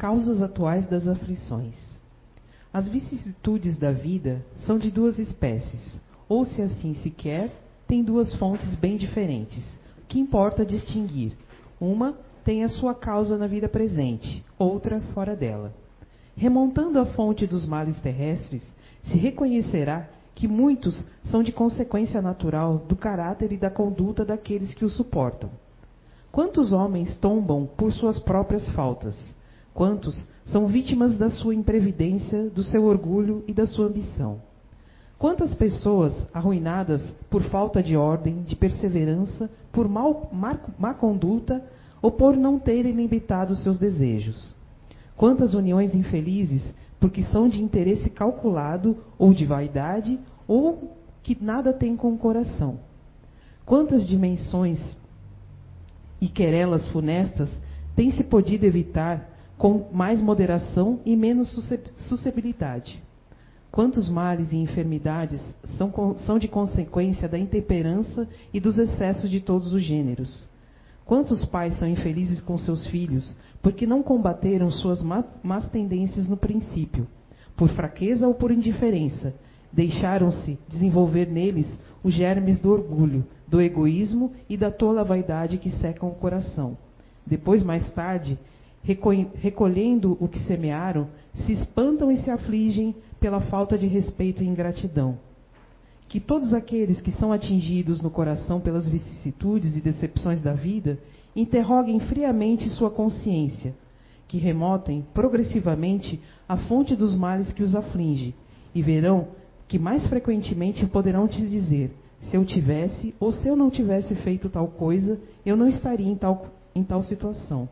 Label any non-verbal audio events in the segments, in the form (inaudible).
Causas atuais das aflições. As vicissitudes da vida são de duas espécies, ou se assim se quer, têm duas fontes bem diferentes, que importa distinguir. Uma tem a sua causa na vida presente, outra fora dela. Remontando a fonte dos males terrestres, se reconhecerá que muitos são de consequência natural do caráter e da conduta daqueles que o suportam. Quantos homens tombam por suas próprias faltas? Quantos são vítimas da sua imprevidência, do seu orgulho e da sua ambição? Quantas pessoas arruinadas por falta de ordem, de perseverança, por mal, má, má conduta ou por não terem limitado seus desejos? Quantas uniões infelizes porque são de interesse calculado ou de vaidade ou que nada tem com o coração? Quantas dimensões e querelas funestas têm se podido evitar com mais moderação e menos suscetibilidade? Quantos males e enfermidades são, são de consequência da intemperança e dos excessos de todos os gêneros? Quantos pais são infelizes com seus filhos porque não combateram suas más tendências no princípio, por fraqueza ou por indiferença? Deixaram-se desenvolver neles os germes do orgulho, do egoísmo e da tola vaidade que secam o coração. Depois, mais tarde, recolhendo o que semearam, se espantam e se afligem pela falta de respeito e ingratidão. Que todos aqueles que são atingidos no coração pelas vicissitudes e decepções da vida interroguem friamente sua consciência, que remotem progressivamente a fonte dos males que os aflige, e verão que mais frequentemente poderão te dizer: se eu tivesse ou se eu não tivesse feito tal coisa, eu não estaria em tal, em tal situação.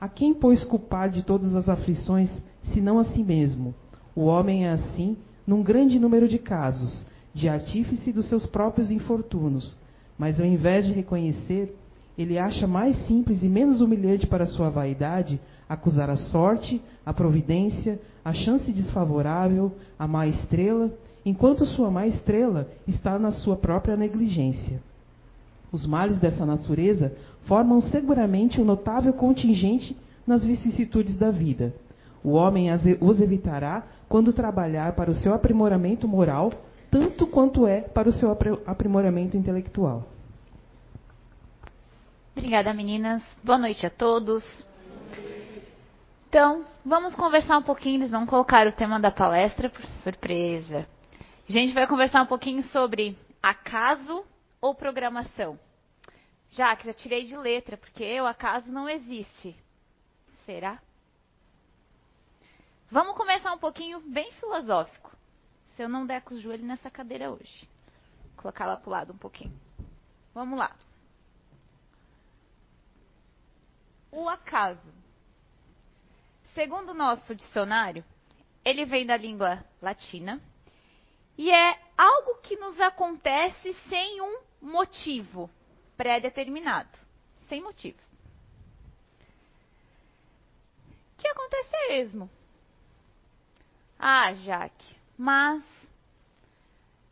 A quem, pois, culpar de todas as aflições, senão a si mesmo? O homem é assim num grande número de casos, de artífice dos seus próprios infortúnios, mas ao invés de reconhecer, ele acha mais simples e menos humilhante para sua vaidade acusar a sorte, a providência, a chance desfavorável, a má estrela, enquanto sua má estrela está na sua própria negligência. Os males dessa natureza formam seguramente um notável contingente nas vicissitudes da vida. O homem os evitará quando trabalhar para o seu aprimoramento moral, tanto quanto é para o seu aprimoramento intelectual. Obrigada, meninas. Boa noite a todos. Então, vamos conversar um pouquinho. Eles vão colocar o tema da palestra por surpresa. A gente vai conversar um pouquinho sobre acaso ou programação. Já que já tirei de letra, porque o acaso não existe. Será? Vamos começar um pouquinho bem filosófico. Se eu não der com os joelhos nessa cadeira hoje. Vou colocar ela para o lado um pouquinho. Vamos lá. O acaso. Segundo o nosso dicionário, ele vem da língua latina e é algo que nos acontece sem um motivo pré-determinado. Sem motivo. O que acontece é mesmo. Ah, Jaque, mas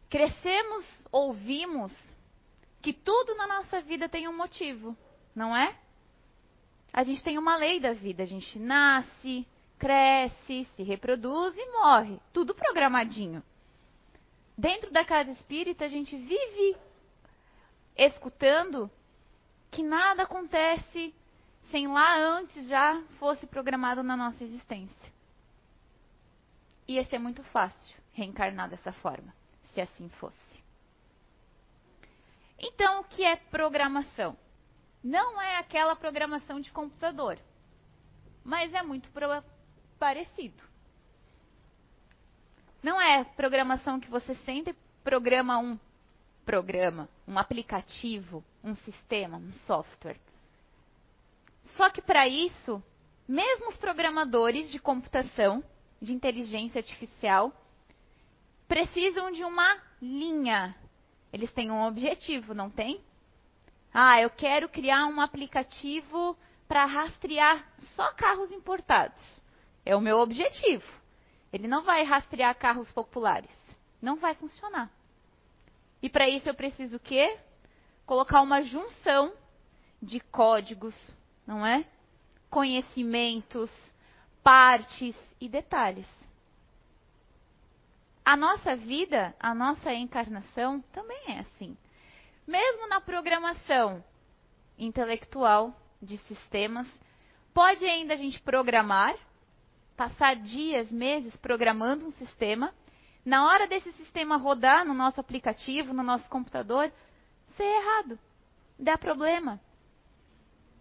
crescemos, ouvimos que tudo na nossa vida tem um motivo, não é? A gente tem uma lei da vida, a gente nasce, cresce, se reproduz e morre, tudo programadinho. Dentro da casa espírita, a gente vive escutando que nada acontece sem lá antes já fosse programado na nossa existência ia ser muito fácil reencarnar dessa forma, se assim fosse. Então, o que é programação? Não é aquela programação de computador, mas é muito parecido. Não é programação que você sente programa um programa, um aplicativo, um sistema, um software. Só que para isso, mesmo os programadores de computação de inteligência artificial precisam de uma linha. Eles têm um objetivo, não tem? Ah, eu quero criar um aplicativo para rastrear só carros importados. É o meu objetivo. Ele não vai rastrear carros populares. Não vai funcionar. E para isso eu preciso o quê? Colocar uma junção de códigos, não é? Conhecimentos, partes e detalhes. A nossa vida, a nossa encarnação também é assim. Mesmo na programação intelectual de sistemas, pode ainda a gente programar, passar dias, meses programando um sistema. Na hora desse sistema rodar no nosso aplicativo, no nosso computador, ser errado, dar problema.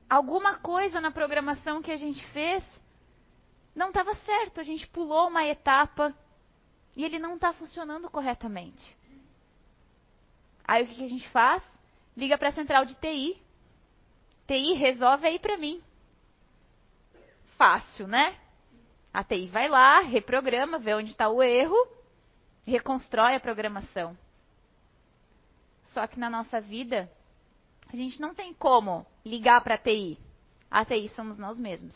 Alguma coisa na programação que a gente fez não estava certo, a gente pulou uma etapa e ele não está funcionando corretamente. Aí o que, que a gente faz? Liga para a central de TI. TI resolve aí para mim. Fácil, né? A TI vai lá, reprograma, vê onde está o erro, reconstrói a programação. Só que na nossa vida, a gente não tem como ligar para a TI. A TI somos nós mesmos.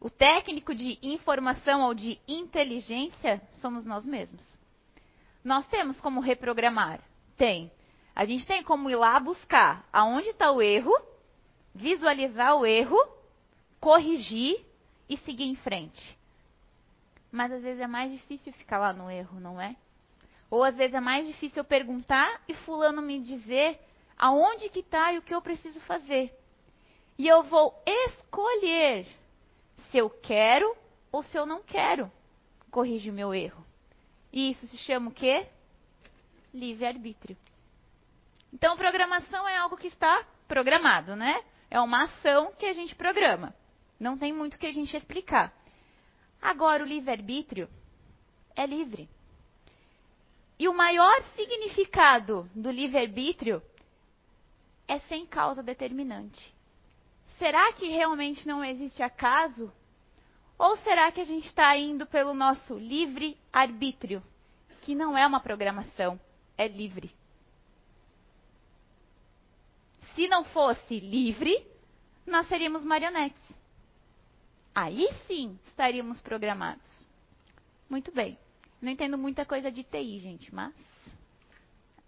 O técnico de informação ou de inteligência somos nós mesmos. Nós temos como reprogramar? Tem. A gente tem como ir lá buscar aonde está o erro, visualizar o erro, corrigir e seguir em frente. Mas às vezes é mais difícil ficar lá no erro, não é? Ou às vezes é mais difícil eu perguntar e fulano me dizer aonde que está e o que eu preciso fazer. E eu vou escolher se eu quero ou se eu não quero corrigir o meu erro. E isso se chama o quê? Livre-arbítrio. Então, programação é algo que está programado, né? É uma ação que a gente programa. Não tem muito que a gente explicar. Agora, o livre-arbítrio é livre. E o maior significado do livre-arbítrio é sem causa determinante. Será que realmente não existe acaso? Ou será que a gente está indo pelo nosso livre arbítrio, que não é uma programação, é livre? Se não fosse livre, nós seríamos marionetes. Aí sim estaríamos programados. Muito bem. Não entendo muita coisa de TI, gente, mas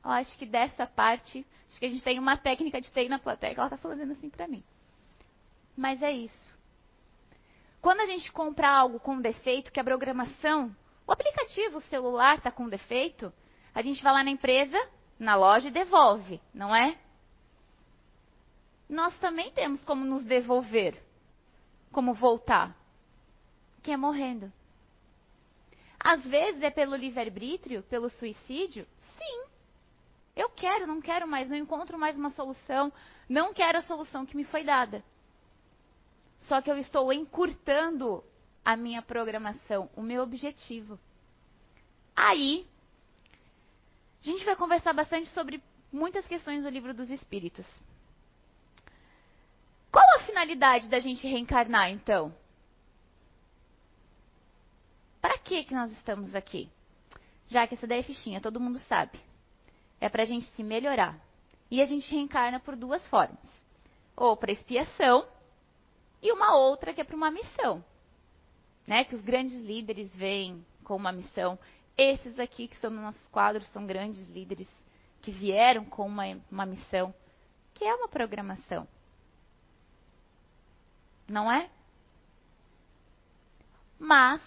eu acho que dessa parte, acho que a gente tem uma técnica de TI na plateia que ela está falando assim para mim. Mas é isso. Quando a gente compra algo com defeito, que a programação, o aplicativo o celular está com defeito, a gente vai lá na empresa, na loja e devolve, não é? Nós também temos como nos devolver, como voltar, que é morrendo. Às vezes é pelo livre-arbítrio, pelo suicídio? Sim. Eu quero, não quero mais, não encontro mais uma solução, não quero a solução que me foi dada. Só que eu estou encurtando a minha programação, o meu objetivo. Aí, a gente vai conversar bastante sobre muitas questões do livro dos Espíritos. Finalidade da gente reencarnar, então? Para que que nós estamos aqui? Já que essa daí é fichinha, todo mundo sabe. É para a gente se melhorar. E a gente reencarna por duas formas: ou para expiação, e uma outra que é para uma missão. Né? Que os grandes líderes vêm com uma missão. Esses aqui que estão nos nossos quadros são grandes líderes que vieram com uma, uma missão, que é uma programação. Não é? Mas,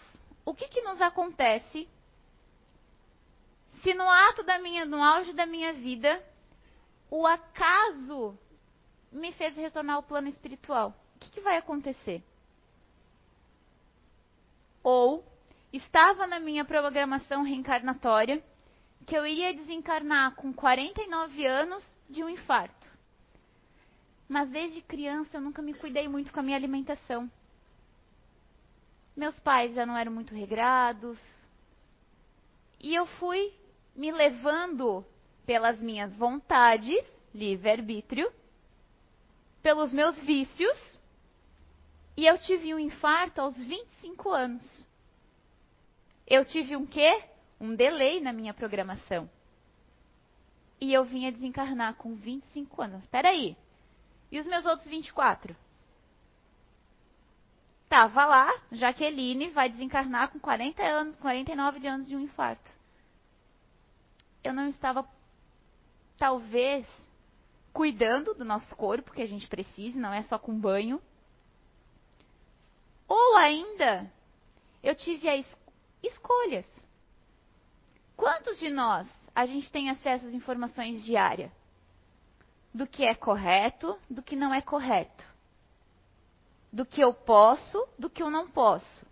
o que, que nos acontece se no ato da minha, no auge da minha vida, o acaso me fez retornar ao plano espiritual? o que, que vai acontecer? Ou estava na minha programação reencarnatória que eu iria desencarnar com 49 anos de um infarto. Mas desde criança eu nunca me cuidei muito com a minha alimentação. Meus pais já não eram muito regrados. E eu fui me levando pelas minhas vontades, livre-arbítrio, pelos meus vícios, e eu tive um infarto aos 25 anos. Eu tive um quê? Um delay na minha programação. E eu vinha desencarnar com 25 anos. Espera aí. E os meus outros 24? Tava lá, Jaqueline vai desencarnar com 40 anos, 49 de anos de um infarto. Eu não estava, talvez, cuidando do nosso corpo, que a gente precisa, não é só com banho Ou ainda, eu tive as escolhas. Quantos de nós a gente tem acesso às informações diárias? Do que é correto, do que não é correto. Do que eu posso, do que eu não posso.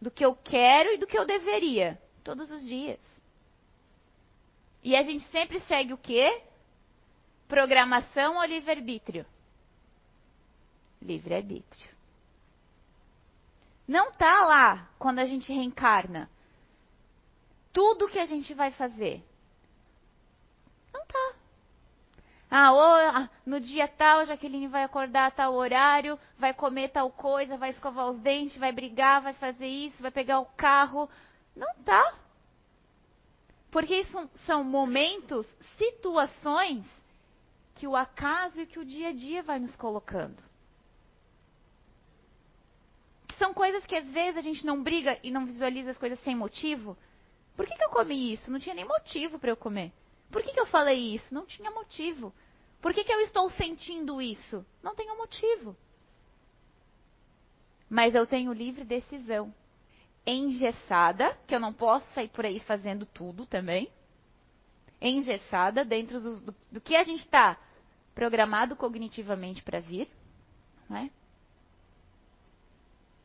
Do que eu quero e do que eu deveria. Todos os dias. E a gente sempre segue o quê? Programação ou livre-arbítrio? Livre-arbítrio. Não tá lá quando a gente reencarna. Tudo que a gente vai fazer. Não tá. Ah, ou, ah, no dia tal, a Jaqueline vai acordar a tal horário, vai comer tal coisa, vai escovar os dentes, vai brigar, vai fazer isso, vai pegar o carro. Não tá. Porque isso são momentos, situações que o acaso e que o dia a dia vai nos colocando. São coisas que às vezes a gente não briga e não visualiza as coisas sem motivo. Por que, que eu comi isso? Não tinha nem motivo para eu comer. Por que, que eu falei isso? Não tinha motivo. Por que, que eu estou sentindo isso? Não tenho motivo. Mas eu tenho livre decisão. Engessada, que eu não posso sair por aí fazendo tudo também. Engessada dentro do, do, do que a gente está programado cognitivamente para vir. Não é?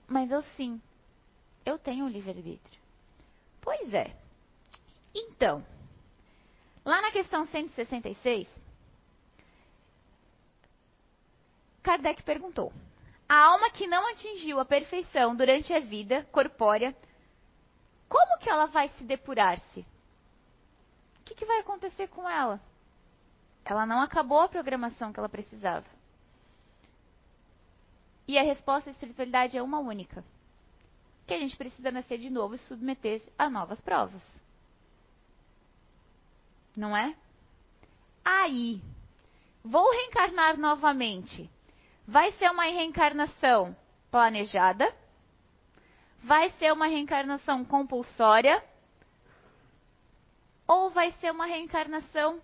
Mas eu sim, eu tenho um livre-arbítrio. Pois é. Então, lá na questão 166, Kardec perguntou: A alma que não atingiu a perfeição durante a vida corpórea, como que ela vai se depurar-se? O que, que vai acontecer com ela? Ela não acabou a programação que ela precisava. E a resposta à espiritualidade é uma única: que a gente precisa nascer de novo e submeter-se a novas provas. Não é? Aí, vou reencarnar novamente. Vai ser uma reencarnação planejada? Vai ser uma reencarnação compulsória? Ou vai ser uma reencarnação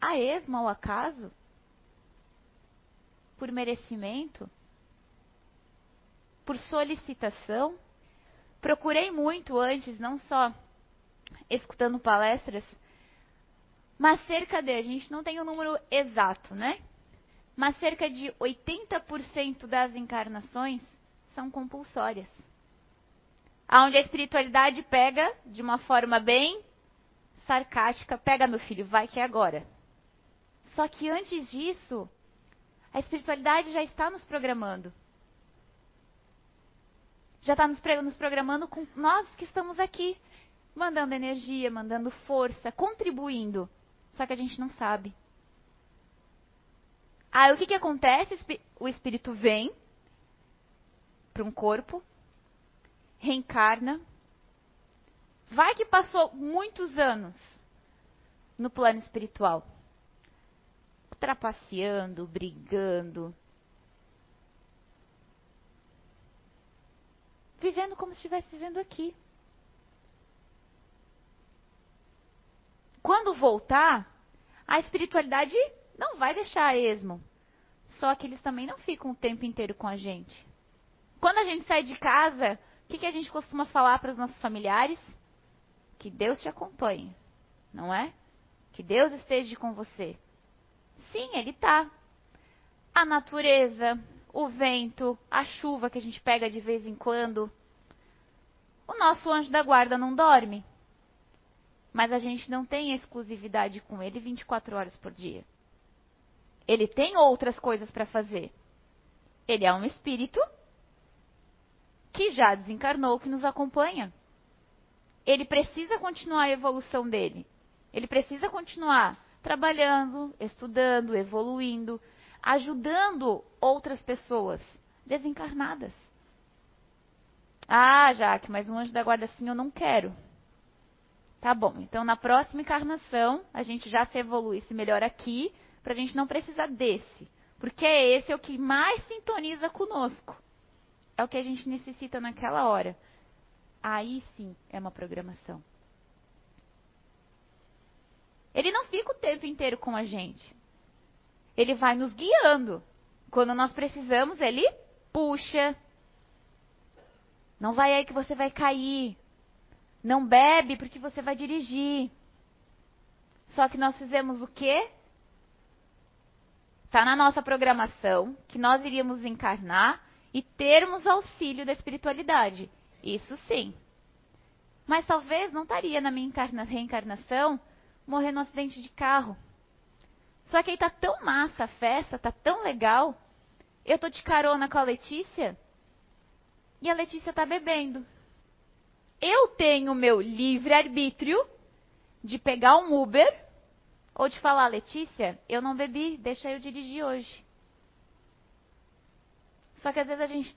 a esmo ao acaso? por merecimento, por solicitação. Procurei muito antes, não só escutando palestras, mas cerca de, a gente não tem o um número exato, né? Mas cerca de 80% das encarnações são compulsórias. Onde a espiritualidade pega de uma forma bem sarcástica, pega meu filho, vai que é agora. Só que antes disso, a espiritualidade já está nos programando. Já está nos, nos programando com nós que estamos aqui, mandando energia, mandando força, contribuindo. Só que a gente não sabe. Aí o que, que acontece? O espírito vem para um corpo, reencarna. Vai que passou muitos anos no plano espiritual trapaceando, brigando. Vivendo como se estivesse vivendo aqui. Quando voltar, a espiritualidade não vai deixar a esmo. Só que eles também não ficam o tempo inteiro com a gente. Quando a gente sai de casa, o que, que a gente costuma falar para os nossos familiares? Que Deus te acompanhe, não é? Que Deus esteja com você. Sim, ele tá. A natureza, o vento, a chuva que a gente pega de vez em quando. O nosso anjo da guarda não dorme. Mas a gente não tem exclusividade com ele 24 horas por dia. Ele tem outras coisas para fazer. Ele é um espírito que já desencarnou, que nos acompanha. Ele precisa continuar a evolução dele. Ele precisa continuar trabalhando, estudando, evoluindo, ajudando outras pessoas desencarnadas. Ah, Jaque, mas um anjo da guarda assim eu não quero. Tá bom, então na próxima encarnação a gente já se evolui, se melhora aqui, para a gente não precisar desse. Porque esse é o que mais sintoniza conosco. É o que a gente necessita naquela hora. Aí sim é uma programação. Ele não fica o tempo inteiro com a gente. Ele vai nos guiando. Quando nós precisamos, ele puxa. Não vai aí que você vai cair. Não bebe porque você vai dirigir. Só que nós fizemos o quê? Está na nossa programação que nós iríamos encarnar e termos auxílio da espiritualidade. Isso sim. Mas talvez não estaria na minha reencarnação morrer no acidente de carro. Só que aí tá tão massa a festa, tá tão legal. Eu tô de carona com a Letícia e a Letícia tá bebendo. Eu tenho meu livre arbítrio de pegar um Uber ou de falar, Letícia, eu não bebi, deixa eu dirigir hoje. Só que às vezes a gente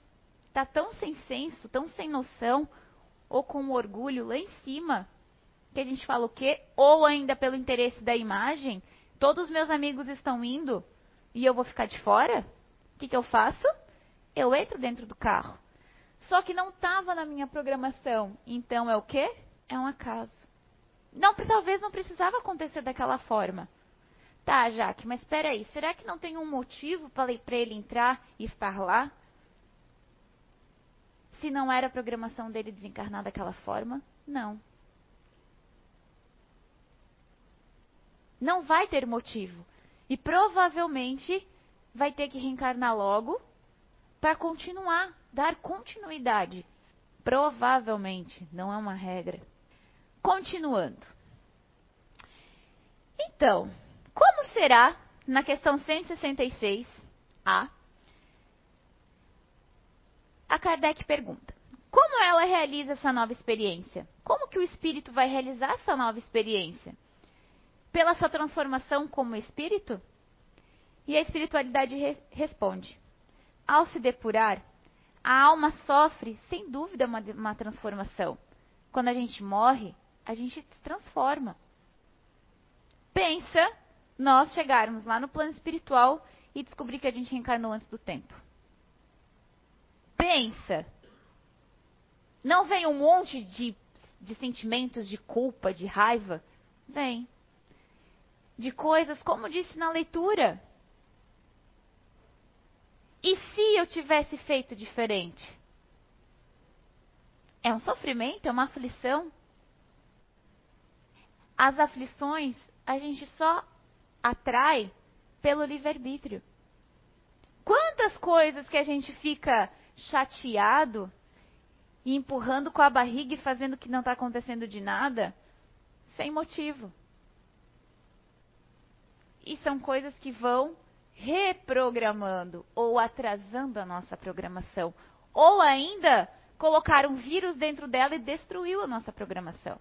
tá tão sem senso, tão sem noção, ou com orgulho lá em cima, que a gente fala o quê? Ou ainda pelo interesse da imagem, todos os meus amigos estão indo e eu vou ficar de fora? O que, que eu faço? Eu entro dentro do carro. Só que não estava na minha programação. Então é o quê? É um acaso. Não, talvez não precisava acontecer daquela forma. Tá, Jaque, mas espera aí, será que não tem um motivo para ele entrar e estar lá? Se não era a programação dele desencarnar daquela forma? Não. Não vai ter motivo. E provavelmente vai ter que reencarnar logo para continuar, dar continuidade. Provavelmente, não é uma regra. Continuando. Então, como será, na questão 166, A, a Kardec pergunta: Como ela realiza essa nova experiência? Como que o espírito vai realizar essa nova experiência? Pela sua transformação como espírito? E a espiritualidade re responde: Ao se depurar, a alma sofre, sem dúvida, uma, uma transformação. Quando a gente morre, a gente se transforma. Pensa nós chegarmos lá no plano espiritual e descobrir que a gente reencarnou antes do tempo. Pensa. Não vem um monte de, de sentimentos de culpa, de raiva? Vem. De coisas, como disse na leitura. E se eu tivesse feito diferente? É um sofrimento, é uma aflição as aflições a gente só atrai pelo livre-arbítrio. Quantas coisas que a gente fica chateado e empurrando com a barriga e fazendo que não está acontecendo de nada, sem motivo. E são coisas que vão reprogramando ou atrasando a nossa programação. Ou ainda colocar um vírus dentro dela e destruiu a nossa programação.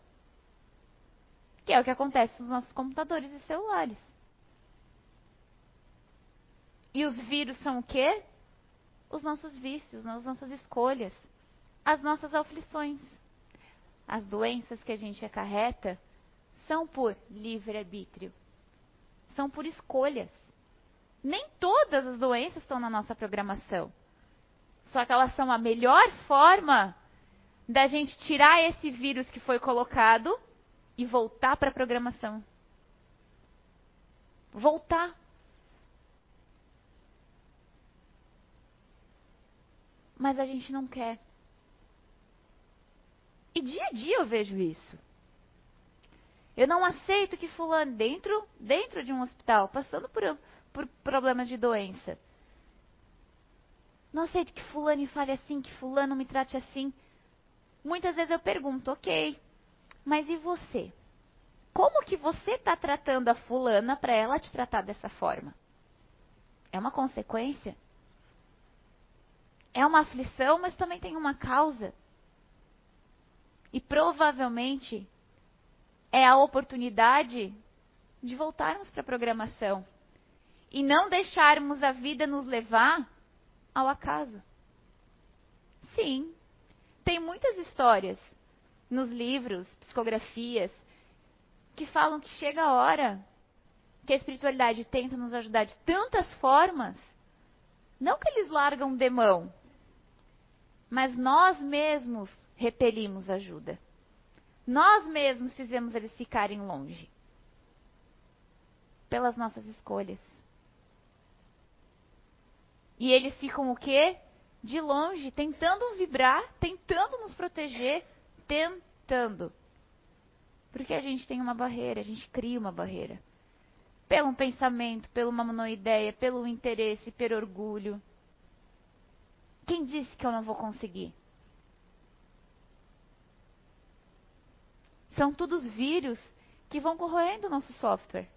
Que é o que acontece nos nossos computadores e celulares. E os vírus são o quê? Os nossos vícios, as nossas escolhas, as nossas aflições. As doenças que a gente acarreta são por livre-arbítrio. São por escolhas. Nem todas as doenças estão na nossa programação. Só que elas são a melhor forma da gente tirar esse vírus que foi colocado e voltar para a programação. Voltar. Mas a gente não quer. E dia a dia eu vejo isso. Eu não aceito que fulano dentro, dentro de um hospital, passando por, por problemas de doença. Não aceito que fulano fale assim, que fulano me trate assim. Muitas vezes eu pergunto, ok, mas e você? Como que você está tratando a fulana para ela te tratar dessa forma? É uma consequência? É uma aflição, mas também tem uma causa. E provavelmente é a oportunidade de voltarmos para a programação e não deixarmos a vida nos levar ao acaso. Sim, tem muitas histórias nos livros, psicografias, que falam que chega a hora que a espiritualidade tenta nos ajudar de tantas formas, não que eles largam de mão, mas nós mesmos repelimos ajuda. Nós mesmos fizemos eles ficarem longe. Pelas nossas escolhas. E eles ficam o quê? de longe, tentando vibrar, tentando nos proteger, tentando. Porque a gente tem uma barreira, a gente cria uma barreira. Pelo pensamento, pela uma monoideia, pelo interesse, pelo orgulho. Quem disse que eu não vou conseguir? São todos vírus que vão corroendo o nosso software,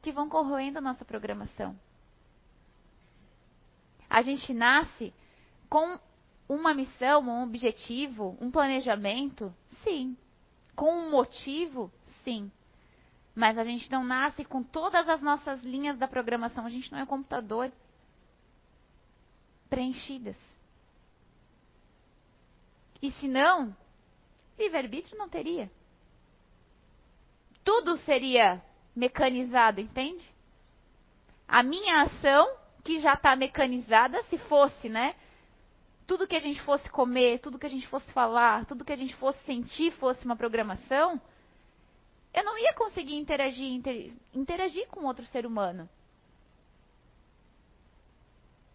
que vão corroendo a nossa programação. A gente nasce com uma missão, um objetivo, um planejamento? Sim. Com um motivo? Sim. Mas a gente não nasce com todas as nossas linhas da programação, a gente não é computador preenchidas. E se não, livre-arbítrio não teria. Tudo seria mecanizado, entende? A minha ação, que já está mecanizada, se fosse, né? Tudo que a gente fosse comer, tudo que a gente fosse falar, tudo que a gente fosse sentir fosse uma programação, eu não ia conseguir interagir, inter, interagir com outro ser humano.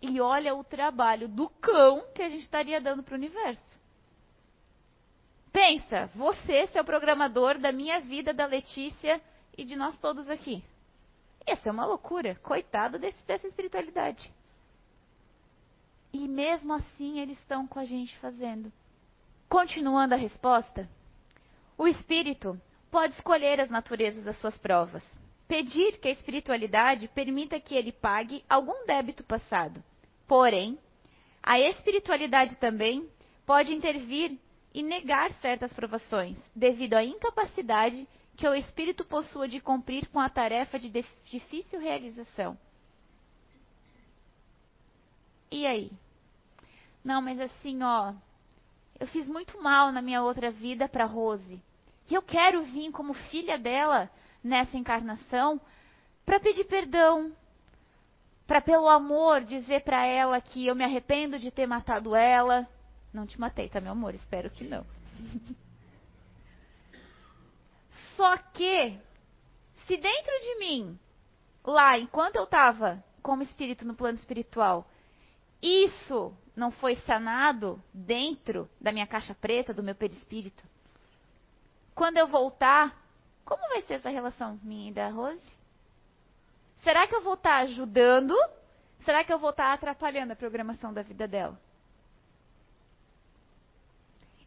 E olha o trabalho do cão que a gente estaria dando para o universo. Pensa, você ser o programador da minha vida, da Letícia e de nós todos aqui. Ia ser uma loucura. Coitado desse, dessa espiritualidade. E mesmo assim eles estão com a gente fazendo. Continuando a resposta, o espírito pode escolher as naturezas das suas provas. Pedir que a espiritualidade permita que ele pague algum débito passado. Porém, a espiritualidade também pode intervir e negar certas provações, devido à incapacidade que o espírito possua de cumprir com a tarefa de difícil realização. E aí? Não, mas assim, ó, eu fiz muito mal na minha outra vida para Rose. E eu quero vir como filha dela nessa encarnação para pedir perdão, para pelo amor dizer para ela que eu me arrependo de ter matado ela, não te matei, tá, meu amor? Espero que não. (laughs) Só que, se dentro de mim, lá, enquanto eu estava como espírito no plano espiritual, isso não foi sanado dentro da minha caixa preta, do meu perispírito, quando eu voltar, como vai ser essa relação minha e da Rose? Será que eu vou estar ajudando? Será que eu vou estar atrapalhando a programação da vida dela?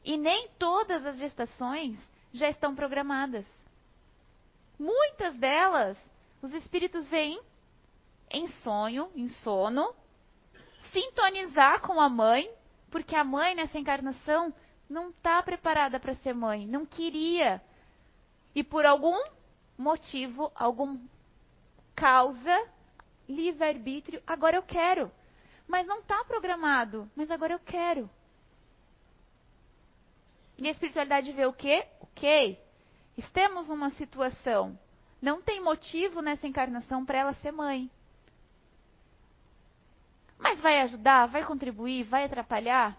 E nem todas as gestações já estão programadas. Muitas delas, os espíritos vêm em sonho, em sono, sintonizar com a mãe, porque a mãe nessa encarnação não está preparada para ser mãe, não queria. E por algum motivo, algum causa, livre-arbítrio, agora eu quero. Mas não está programado, mas agora eu quero. E a espiritualidade vê o quê? Ok. Estamos numa situação. Não tem motivo nessa encarnação para ela ser mãe. Mas vai ajudar? Vai contribuir? Vai atrapalhar?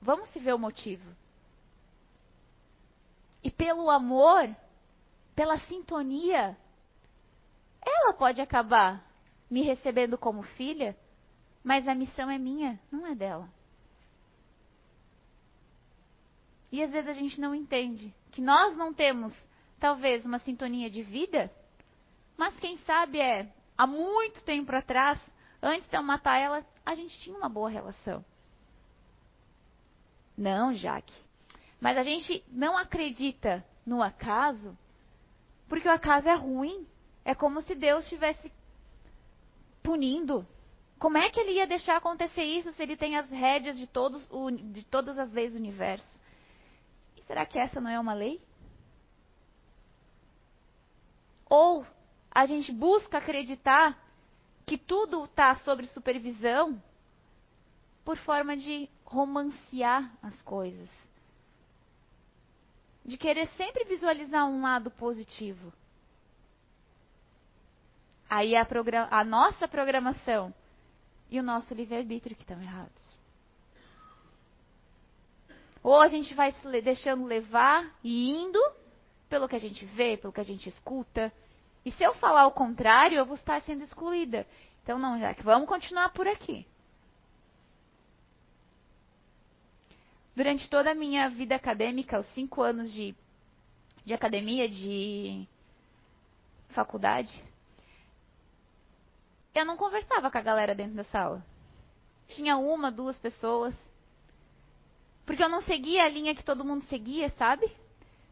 Vamos se ver o motivo. E pelo amor, pela sintonia, ela pode acabar me recebendo como filha, mas a missão é minha, não é dela. E às vezes a gente não entende que nós não temos, talvez, uma sintonia de vida, mas quem sabe é, há muito tempo atrás, antes de eu matar ela, a gente tinha uma boa relação. Não, Jaque. Mas a gente não acredita no acaso, porque o acaso é ruim. É como se Deus estivesse punindo. Como é que ele ia deixar acontecer isso se ele tem as rédeas de, todos, de todas as leis do universo? Será que essa não é uma lei? Ou a gente busca acreditar que tudo está sob supervisão por forma de romancear as coisas. De querer sempre visualizar um lado positivo. Aí a, a nossa programação e o nosso livre-arbítrio que estão errados. Ou a gente vai se deixando levar e indo pelo que a gente vê, pelo que a gente escuta. E se eu falar o contrário, eu vou estar sendo excluída. Então não, Jaque, vamos continuar por aqui. Durante toda a minha vida acadêmica, os cinco anos de, de academia, de faculdade, eu não conversava com a galera dentro da sala. Tinha uma, duas pessoas. Porque eu não seguia a linha que todo mundo seguia, sabe?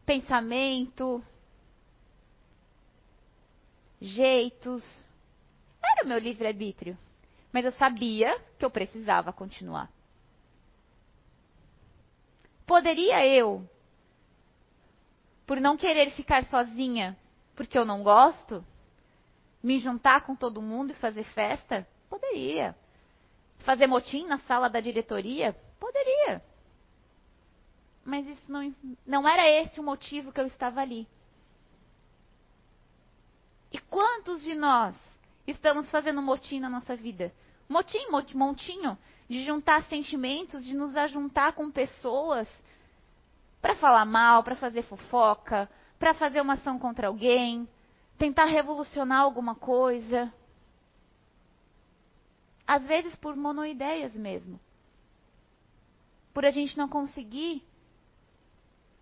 Pensamento, jeitos. Era o meu livre-arbítrio. Mas eu sabia que eu precisava continuar. Poderia eu, por não querer ficar sozinha, porque eu não gosto, me juntar com todo mundo e fazer festa? Poderia. Fazer motim na sala da diretoria? Poderia. Mas isso não, não era esse o motivo que eu estava ali. E quantos de nós estamos fazendo motim na nossa vida? Motim, montinho, de juntar sentimentos, de nos ajuntar com pessoas para falar mal, para fazer fofoca, para fazer uma ação contra alguém, tentar revolucionar alguma coisa. Às vezes por monoideias mesmo. Por a gente não conseguir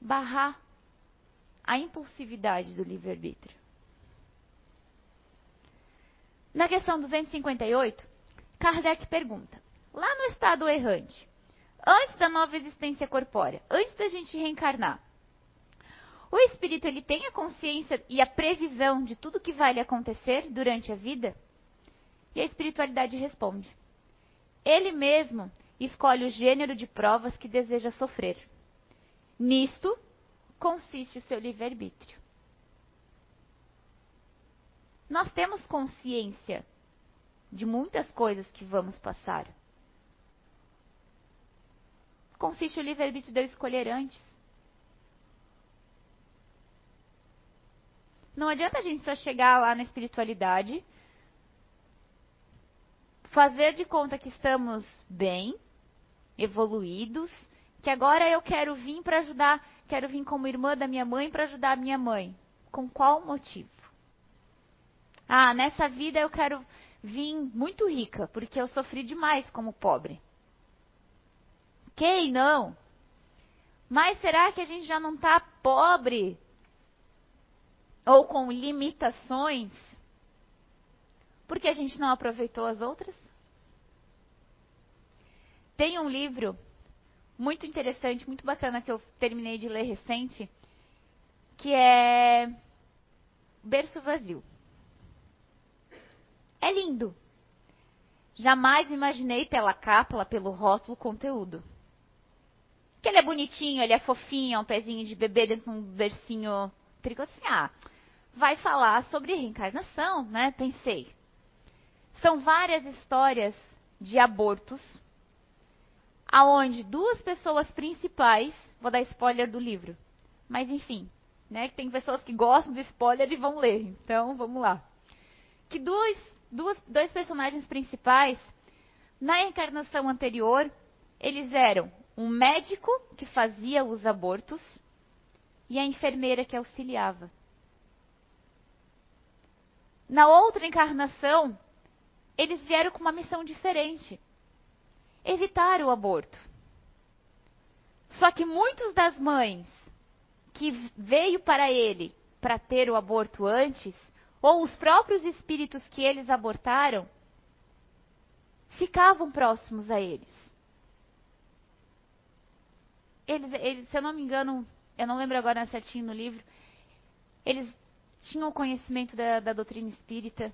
barrar a impulsividade do livre-arbítrio. Na questão 258, Kardec pergunta: lá no estado errante, antes da nova existência corpórea, antes da gente reencarnar, o espírito ele tem a consciência e a previsão de tudo que vai lhe acontecer durante a vida? E a espiritualidade responde: Ele mesmo escolhe o gênero de provas que deseja sofrer. Nisto consiste o seu livre-arbítrio. Nós temos consciência de muitas coisas que vamos passar. Consiste o livre-arbítrio de eu escolher antes. Não adianta a gente só chegar lá na espiritualidade, fazer de conta que estamos bem, evoluídos, que agora eu quero vir para ajudar, quero vir como irmã da minha mãe para ajudar a minha mãe. Com qual motivo? Ah, nessa vida eu quero vir muito rica, porque eu sofri demais como pobre. Quem não? Mas será que a gente já não está pobre ou com limitações, porque a gente não aproveitou as outras? Tem um livro muito interessante, muito bacana que eu terminei de ler recente, que é Berço Vazio. É lindo. Jamais imaginei pela capa, pelo rótulo, conteúdo. Que ele é bonitinho, ele é fofinho, é um pezinho de bebê dentro de um bercinho tricô assim, ah, vai falar sobre reencarnação, né? Pensei. São várias histórias de abortos, aonde duas pessoas principais, vou dar spoiler do livro, mas enfim, né? Tem pessoas que gostam do spoiler e vão ler, então vamos lá. Que dois, duas, dois personagens principais, na encarnação anterior, eles eram um médico que fazia os abortos e a enfermeira que auxiliava. Na outra encarnação, eles vieram com uma missão diferente: evitar o aborto. Só que muitas das mães que veio para ele para ter o aborto antes, ou os próprios espíritos que eles abortaram, ficavam próximos a eles. Eles, eles, se eu não me engano, eu não lembro agora certinho no livro, eles tinham conhecimento da, da doutrina espírita,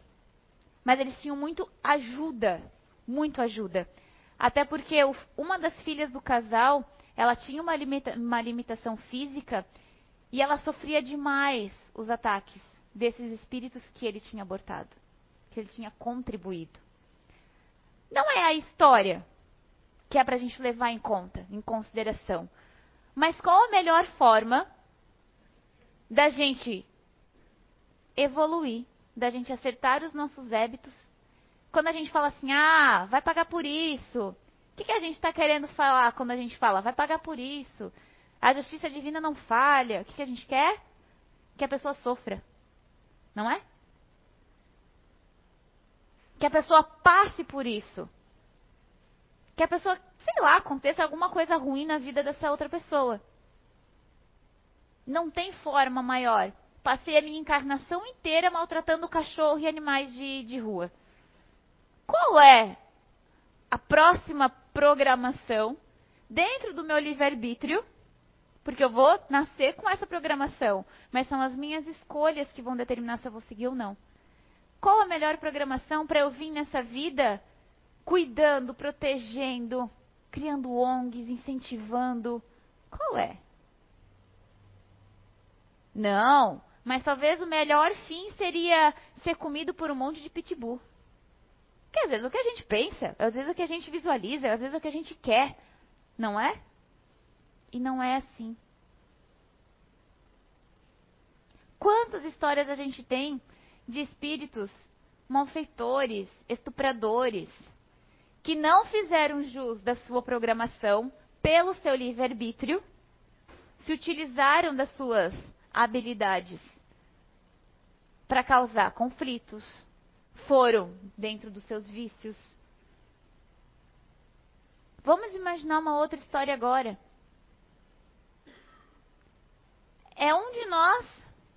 mas eles tinham muito ajuda, muito ajuda. Até porque uma das filhas do casal, ela tinha uma, limita, uma limitação física e ela sofria demais os ataques desses espíritos que ele tinha abortado, que ele tinha contribuído. Não é a história que é para a gente levar em conta, em consideração. Mas qual a melhor forma da gente evoluir, da gente acertar os nossos hábitos. Quando a gente fala assim, ah, vai pagar por isso. O que, que a gente está querendo falar quando a gente fala, vai pagar por isso? A justiça divina não falha. O que, que a gente quer? Que a pessoa sofra. Não é? Que a pessoa passe por isso. Que a pessoa, sei lá, aconteça alguma coisa ruim na vida dessa outra pessoa. Não tem forma maior. Passei a minha encarnação inteira maltratando cachorro e animais de, de rua. Qual é a próxima programação dentro do meu livre-arbítrio? Porque eu vou nascer com essa programação, mas são as minhas escolhas que vão determinar se eu vou seguir ou não. Qual a melhor programação para eu vir nessa vida cuidando, protegendo, criando ONGs, incentivando? Qual é? Não, mas talvez o melhor fim seria ser comido por um monte de pitbull. Que às vezes é o que a gente pensa, às vezes é o que a gente visualiza, às vezes é o que a gente quer, não é? E não é assim. Quantas histórias a gente tem de espíritos malfeitores, estupradores, que não fizeram jus da sua programação pelo seu livre-arbítrio, se utilizaram das suas habilidades para causar conflitos, foram dentro dos seus vícios. Vamos imaginar uma outra história agora. É um de nós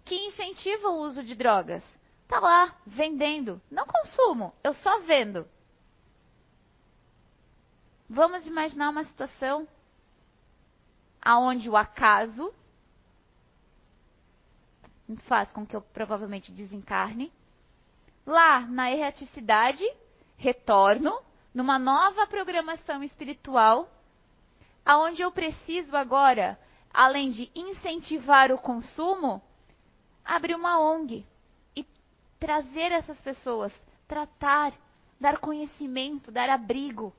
que incentiva o uso de drogas. Tá lá, vendendo. Não consumo, eu só vendo. Vamos imaginar uma situação aonde o acaso faz com que eu provavelmente desencarne. Lá, na erraticidade, retorno numa nova programação espiritual, aonde eu preciso agora, além de incentivar o consumo, abrir uma ONG e trazer essas pessoas, tratar, dar conhecimento, dar abrigo.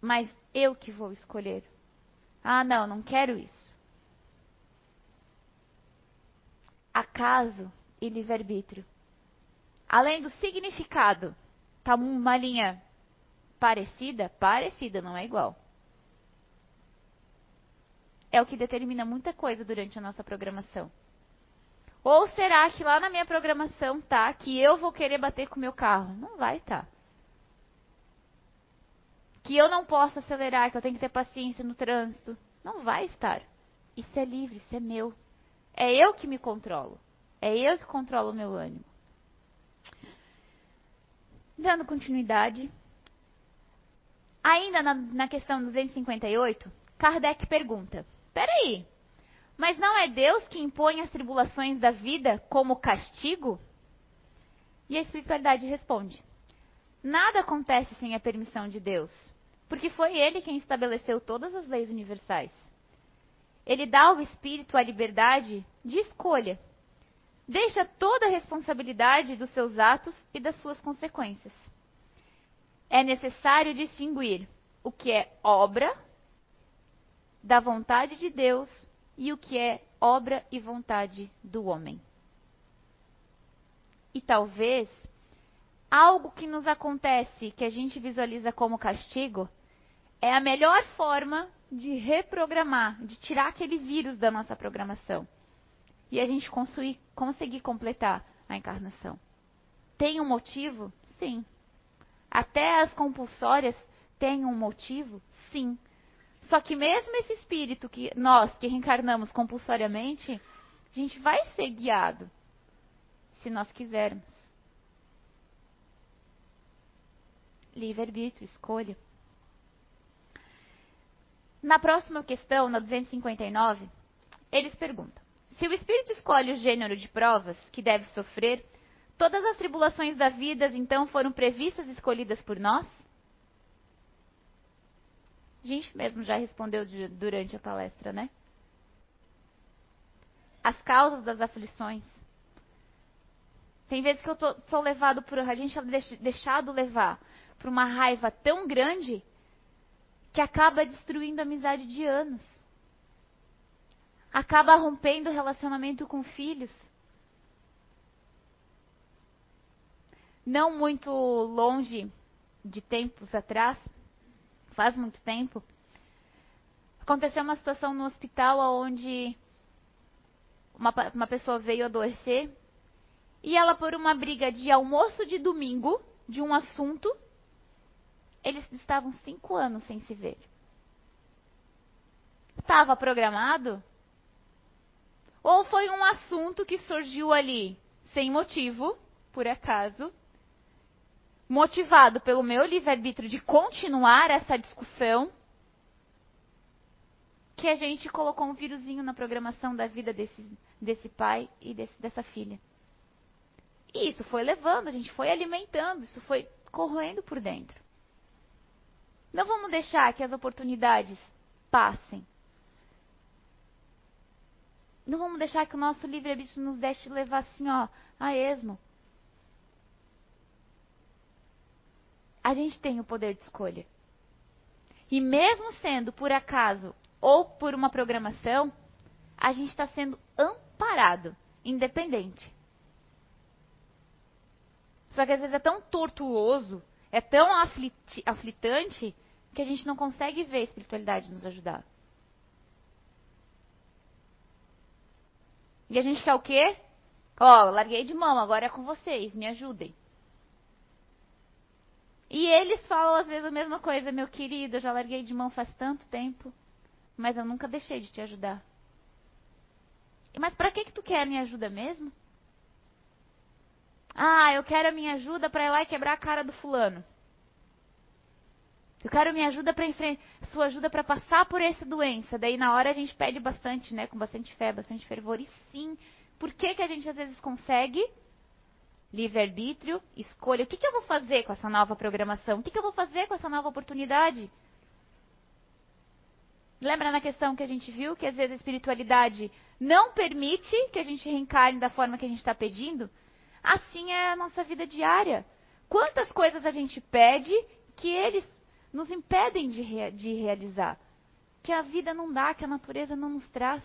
Mas eu que vou escolher. Ah, não, não quero isso. acaso e livre-arbítrio. Além do significado, tá uma linha parecida? Parecida, não é igual. É o que determina muita coisa durante a nossa programação. Ou será que lá na minha programação tá que eu vou querer bater com o meu carro? Não vai. Tá. Que eu não posso acelerar, que eu tenho que ter paciência no trânsito. Não vai estar. Isso é livre, isso é meu. É eu que me controlo. É eu que controlo o meu ânimo. Dando continuidade. Ainda na, na questão 258, Kardec pergunta: peraí, mas não é Deus que impõe as tribulações da vida como castigo? E a espiritualidade responde: Nada acontece sem a permissão de Deus, porque foi Ele quem estabeleceu todas as leis universais. Ele dá ao espírito a liberdade de escolha. Deixa toda a responsabilidade dos seus atos e das suas consequências. É necessário distinguir o que é obra da vontade de Deus e o que é obra e vontade do homem. E talvez algo que nos acontece que a gente visualiza como castigo é a melhor forma de reprogramar, de tirar aquele vírus da nossa programação. E a gente conseguir, conseguir completar a encarnação. Tem um motivo? Sim. Até as compulsórias têm um motivo? Sim. Só que mesmo esse espírito que nós que reencarnamos compulsoriamente, a gente vai ser guiado se nós quisermos. Livre-arbítrio, escolha. Na próxima questão, na 259, eles perguntam: se o espírito escolhe o gênero de provas que deve sofrer, todas as tribulações da vida então foram previstas e escolhidas por nós? A gente mesmo já respondeu de, durante a palestra, né? As causas das aflições. Tem vezes que eu tô, sou levado por. A gente é deixado levar por uma raiva tão grande que acaba destruindo a amizade de anos. Acaba rompendo o relacionamento com filhos. Não muito longe de tempos atrás, faz muito tempo, aconteceu uma situação no hospital onde uma, uma pessoa veio adoecer e ela por uma briga de almoço de domingo, de um assunto, eles estavam cinco anos sem se ver. Estava programado? Ou foi um assunto que surgiu ali sem motivo, por acaso, motivado pelo meu livre-arbítrio de continuar essa discussão, que a gente colocou um vírusinho na programação da vida desse, desse pai e desse, dessa filha. E isso foi levando, a gente foi alimentando, isso foi corroendo por dentro. Não vamos deixar que as oportunidades passem. Não vamos deixar que o nosso livre-arbítrio nos deixe levar assim, ó, a esmo. A gente tem o poder de escolha. E mesmo sendo por acaso ou por uma programação, a gente está sendo amparado, independente. Só que às vezes é tão tortuoso, é tão aflitante, que a gente não consegue ver a espiritualidade nos ajudar. E a gente quer o quê? Ó, oh, larguei de mão, agora é com vocês, me ajudem. E eles falam às vezes a mesma coisa, meu querido, eu já larguei de mão faz tanto tempo, mas eu nunca deixei de te ajudar. Mas para que que tu quer a minha ajuda mesmo? Ah, eu quero a minha ajuda para ir lá e quebrar a cara do fulano. Eu quero minha ajuda para enfrentar, sua ajuda para passar por essa doença. Daí na hora a gente pede bastante, né, com bastante fé, bastante fervor. E sim, por que que a gente às vezes consegue? Livre-arbítrio, escolha. O que, que eu vou fazer com essa nova programação? O que, que eu vou fazer com essa nova oportunidade? Lembra na questão que a gente viu que às vezes a espiritualidade não permite que a gente reencarne da forma que a gente está pedindo? Assim é a nossa vida diária. Quantas coisas a gente pede que eles nos impedem de, rea de realizar? Que a vida não dá, que a natureza não nos traz.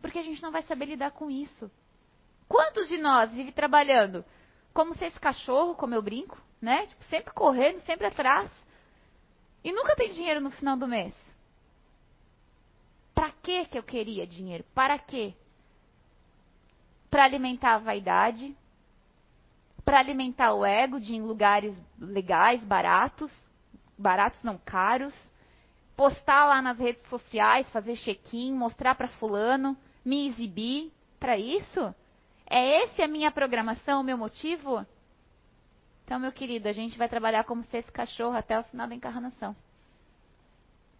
Porque a gente não vai saber lidar com isso. Quantos de nós vive trabalhando como se esse cachorro, como eu brinco, né? Tipo, sempre correndo, sempre atrás. E nunca tem dinheiro no final do mês. Para que que eu queria dinheiro? Para quê? para alimentar a vaidade, para alimentar o ego de em lugares legais, baratos, baratos não caros, postar lá nas redes sociais, fazer check-in, mostrar para fulano, me exibir, para isso? É esse a minha programação, o meu motivo? Então, meu querido, a gente vai trabalhar como se esse cachorro até o final da encarnação.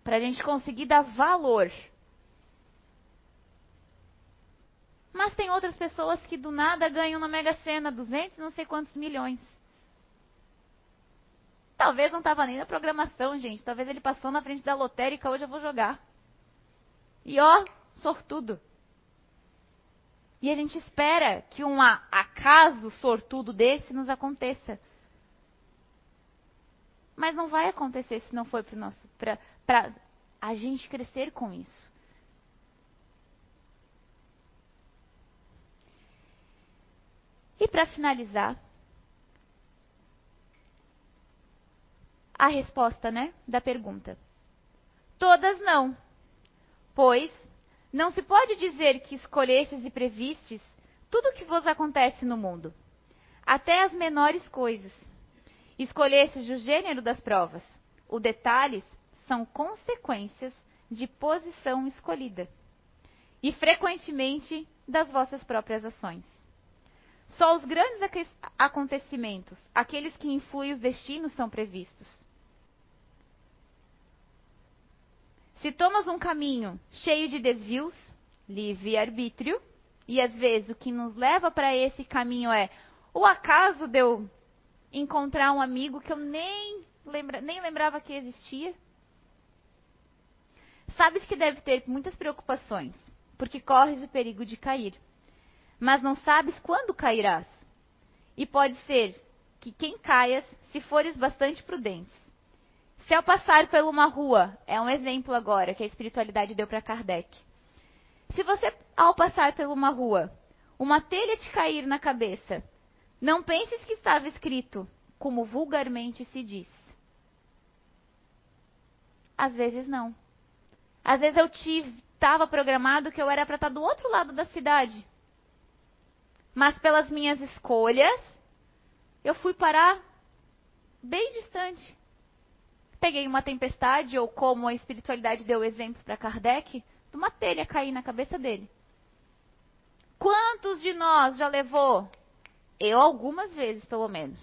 Para a gente conseguir dar valor Mas tem outras pessoas que do nada ganham na Mega Sena 200 não sei quantos milhões. Talvez não estava nem na programação, gente. Talvez ele passou na frente da lotérica, hoje eu vou jogar. E ó, sortudo. E a gente espera que um acaso sortudo desse nos aconteça. Mas não vai acontecer se não for para a gente crescer com isso. E para finalizar, a resposta, né, da pergunta. Todas não, pois não se pode dizer que escolhestes e previstes tudo o que vos acontece no mundo, até as menores coisas. Escolhestes o gênero das provas. Os detalhes são consequências de posição escolhida e frequentemente das vossas próprias ações. Só os grandes acontecimentos, aqueles que influem os destinos, são previstos. Se tomas um caminho cheio de desvios, livre-arbítrio, e às vezes o que nos leva para esse caminho é o acaso de eu encontrar um amigo que eu nem, lembra, nem lembrava que existia. Sabes que deve ter muitas preocupações, porque corres o perigo de cair mas não sabes quando cairás. E pode ser que quem caias, se fores bastante prudente. Se ao passar por uma rua, é um exemplo agora que a espiritualidade deu para Kardec. Se você, ao passar por uma rua, uma telha te cair na cabeça, não penses que estava escrito, como vulgarmente se diz. Às vezes não. Às vezes eu estava programado que eu era para estar do outro lado da cidade. Mas pelas minhas escolhas, eu fui parar bem distante. Peguei uma tempestade, ou como a espiritualidade deu exemplo para Kardec, de uma telha cair na cabeça dele. Quantos de nós já levou? Eu algumas vezes, pelo menos.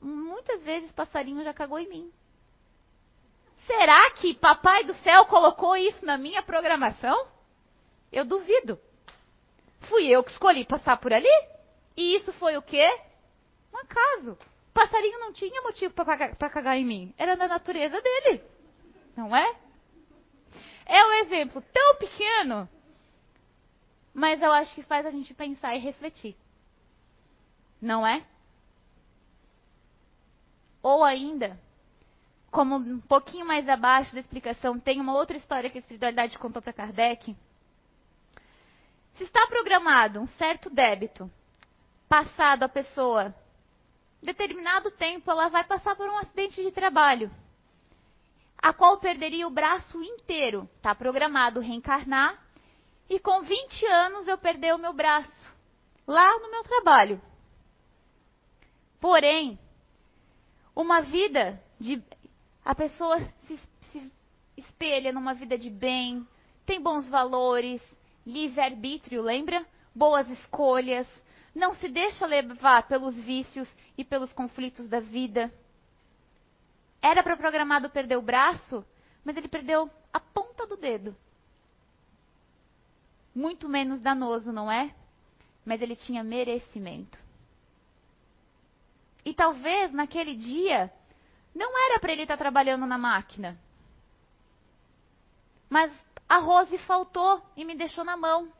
Muitas vezes passarinho já cagou em mim. Será que Papai do Céu colocou isso na minha programação? Eu duvido. Fui eu que escolhi passar por ali? E isso foi o quê? Um acaso. Passarinho não tinha motivo para cagar em mim. Era da natureza dele. Não é? É um exemplo tão pequeno, mas eu acho que faz a gente pensar e refletir. Não é? Ou ainda, como um pouquinho mais abaixo da explicação, tem uma outra história que a espiritualidade contou para Kardec. Se está programado um certo débito passado a pessoa, determinado tempo ela vai passar por um acidente de trabalho, a qual perderia o braço inteiro. Está programado reencarnar e com 20 anos eu perder o meu braço lá no meu trabalho. Porém, uma vida de a pessoa se, se espelha numa vida de bem, tem bons valores, livre-arbítrio, lembra? Boas escolhas, não se deixa levar pelos vícios e pelos conflitos da vida. Era para programado perder o braço, mas ele perdeu a ponta do dedo. Muito menos danoso, não é? Mas ele tinha merecimento. E talvez naquele dia não era para ele estar tá trabalhando na máquina. Mas a Rose faltou e me deixou na mão.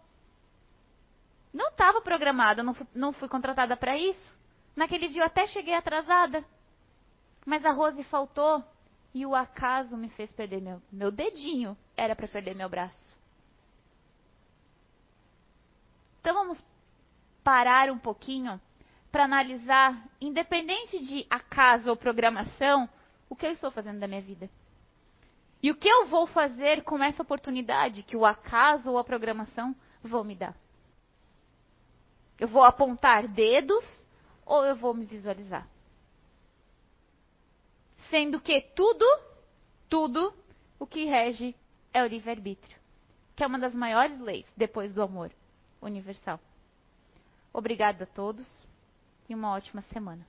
Não estava programada, não fui, não fui contratada para isso. Naquele dia eu até cheguei atrasada. Mas a Rose faltou e o acaso me fez perder meu, meu dedinho. Era para perder meu braço. Então vamos parar um pouquinho para analisar, independente de acaso ou programação, o que eu estou fazendo da minha vida. E o que eu vou fazer com essa oportunidade que o acaso ou a programação vão me dar. Eu vou apontar dedos ou eu vou me visualizar? Sendo que tudo, tudo, o que rege é o livre-arbítrio, que é uma das maiores leis depois do amor universal. Obrigada a todos e uma ótima semana.